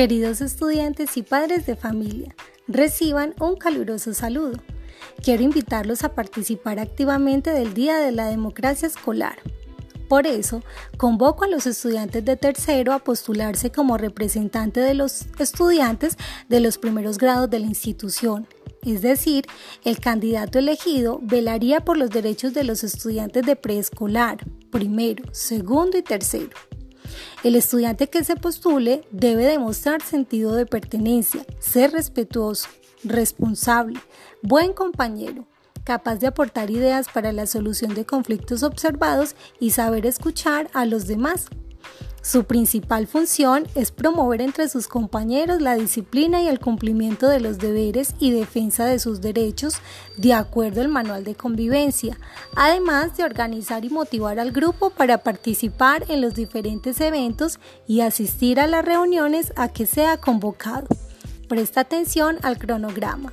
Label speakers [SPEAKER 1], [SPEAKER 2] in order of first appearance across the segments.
[SPEAKER 1] Queridos estudiantes y padres de familia, reciban un caluroso saludo. Quiero invitarlos a participar activamente del Día de la Democracia Escolar. Por eso, convoco a los estudiantes de tercero a postularse como representante de los estudiantes de los primeros grados de la institución. Es decir, el candidato elegido velaría por los derechos de los estudiantes de preescolar, primero, segundo y tercero. El estudiante que se postule debe demostrar sentido de pertenencia, ser respetuoso, responsable, buen compañero, capaz de aportar ideas para la solución de conflictos observados y saber escuchar a los demás. Su principal función es promover entre sus compañeros la disciplina y el cumplimiento de los deberes y defensa de sus derechos de acuerdo al manual de convivencia, además de organizar y motivar al grupo para participar en los diferentes eventos y asistir a las reuniones a que sea convocado. Presta atención al cronograma.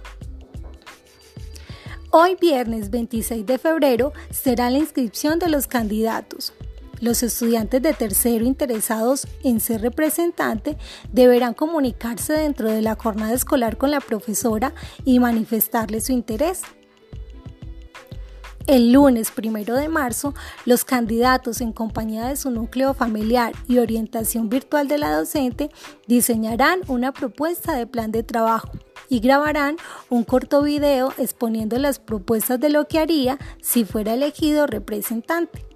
[SPEAKER 1] Hoy viernes 26 de febrero será la inscripción de los candidatos. Los estudiantes de tercero interesados en ser representante deberán comunicarse dentro de la jornada escolar con la profesora y manifestarle su interés. El lunes primero de marzo, los candidatos en compañía de su núcleo familiar y orientación virtual de la docente diseñarán una propuesta de plan de trabajo y grabarán un corto video exponiendo las propuestas de lo que haría si fuera elegido representante.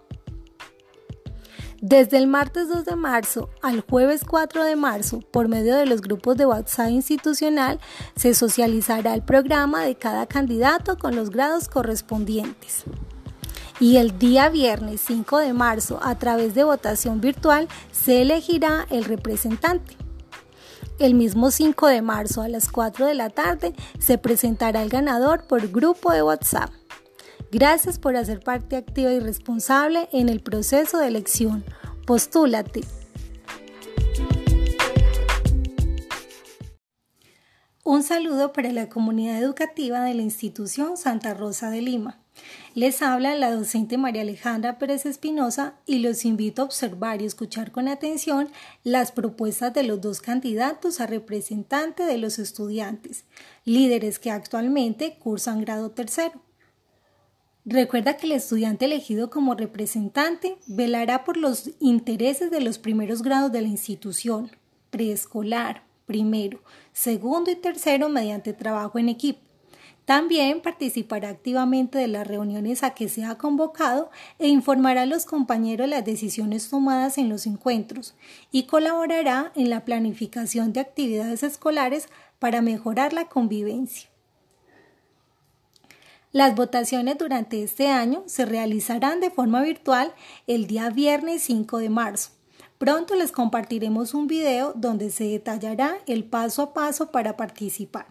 [SPEAKER 1] Desde el martes 2 de marzo al jueves 4 de marzo, por medio de los grupos de WhatsApp institucional, se socializará el programa de cada candidato con los grados correspondientes. Y el día viernes 5 de marzo, a través de votación virtual, se elegirá el representante. El mismo 5 de marzo a las 4 de la tarde se presentará el ganador por grupo de WhatsApp. Gracias por hacer parte activa y responsable en el proceso de elección. Postúlate. Un saludo para la comunidad educativa de la institución Santa Rosa de Lima. Les habla la docente María Alejandra Pérez Espinosa y los invito a observar y escuchar con atención las propuestas de los dos candidatos a representante de los estudiantes, líderes que actualmente cursan grado tercero. Recuerda que el estudiante elegido como representante velará por los intereses de los primeros grados de la institución, preescolar, primero, segundo y tercero mediante trabajo en equipo. También participará activamente de las reuniones a que se ha convocado e informará a los compañeros las decisiones tomadas en los encuentros y colaborará en la planificación de actividades escolares para mejorar la convivencia. Las votaciones durante este año se realizarán de forma virtual el día viernes 5 de marzo. Pronto les compartiremos un video donde se detallará el paso a paso para participar.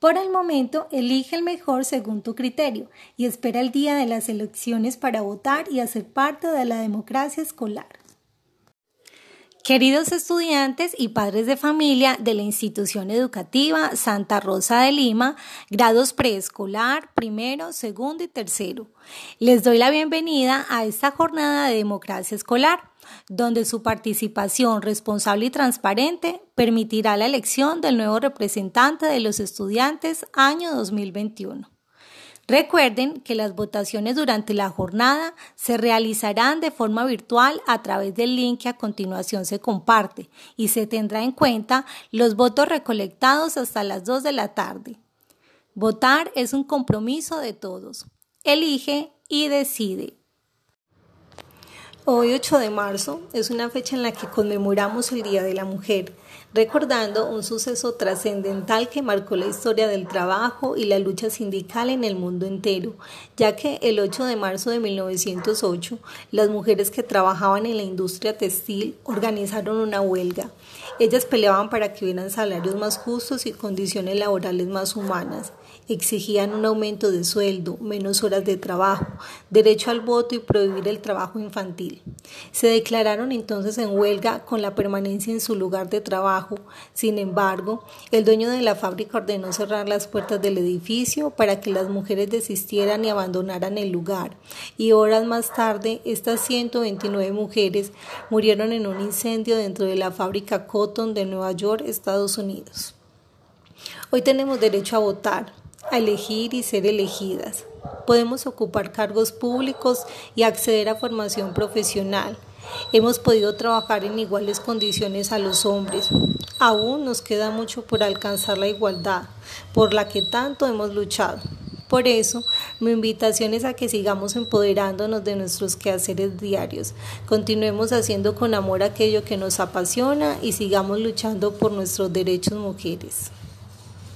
[SPEAKER 1] Por el momento, elige el mejor según tu criterio y espera el día de las elecciones para votar y hacer parte de la democracia escolar. Queridos estudiantes y padres de familia de la institución educativa Santa Rosa de Lima, grados preescolar, primero, segundo y tercero, les doy la bienvenida a esta jornada de democracia escolar, donde su participación responsable y transparente permitirá la elección del nuevo representante de los estudiantes año 2021. Recuerden que las votaciones durante la jornada se realizarán de forma virtual a través del link que a continuación se comparte y se tendrá en cuenta los votos recolectados hasta las 2 de la tarde. Votar es un compromiso de todos. Elige y decide. Hoy 8 de marzo es una fecha en la que conmemoramos el Día de la Mujer recordando un suceso trascendental que marcó la historia del trabajo y la lucha sindical en el mundo entero, ya que el 8 de marzo de 1908 las mujeres que trabajaban en la industria textil organizaron una huelga. Ellas peleaban para que hubieran salarios más justos y condiciones laborales más humanas. Exigían un aumento de sueldo, menos horas de trabajo, derecho al voto y prohibir el trabajo infantil. Se declararon entonces en huelga con la permanencia en su lugar de trabajo. Sin embargo, el dueño de la fábrica ordenó cerrar las puertas del edificio para que las mujeres desistieran y abandonaran el lugar. Y horas más tarde, estas 129 mujeres murieron en un incendio dentro de la fábrica Cotton de Nueva York, Estados Unidos. Hoy tenemos derecho a votar, a elegir y ser elegidas. Podemos ocupar cargos públicos y acceder a formación profesional. Hemos podido trabajar en iguales condiciones a los hombres. Aún nos queda mucho por alcanzar la igualdad, por la que tanto hemos luchado. Por eso, mi invitación es a que sigamos empoderándonos de nuestros quehaceres diarios, continuemos haciendo con amor aquello que nos apasiona y sigamos luchando por nuestros derechos mujeres.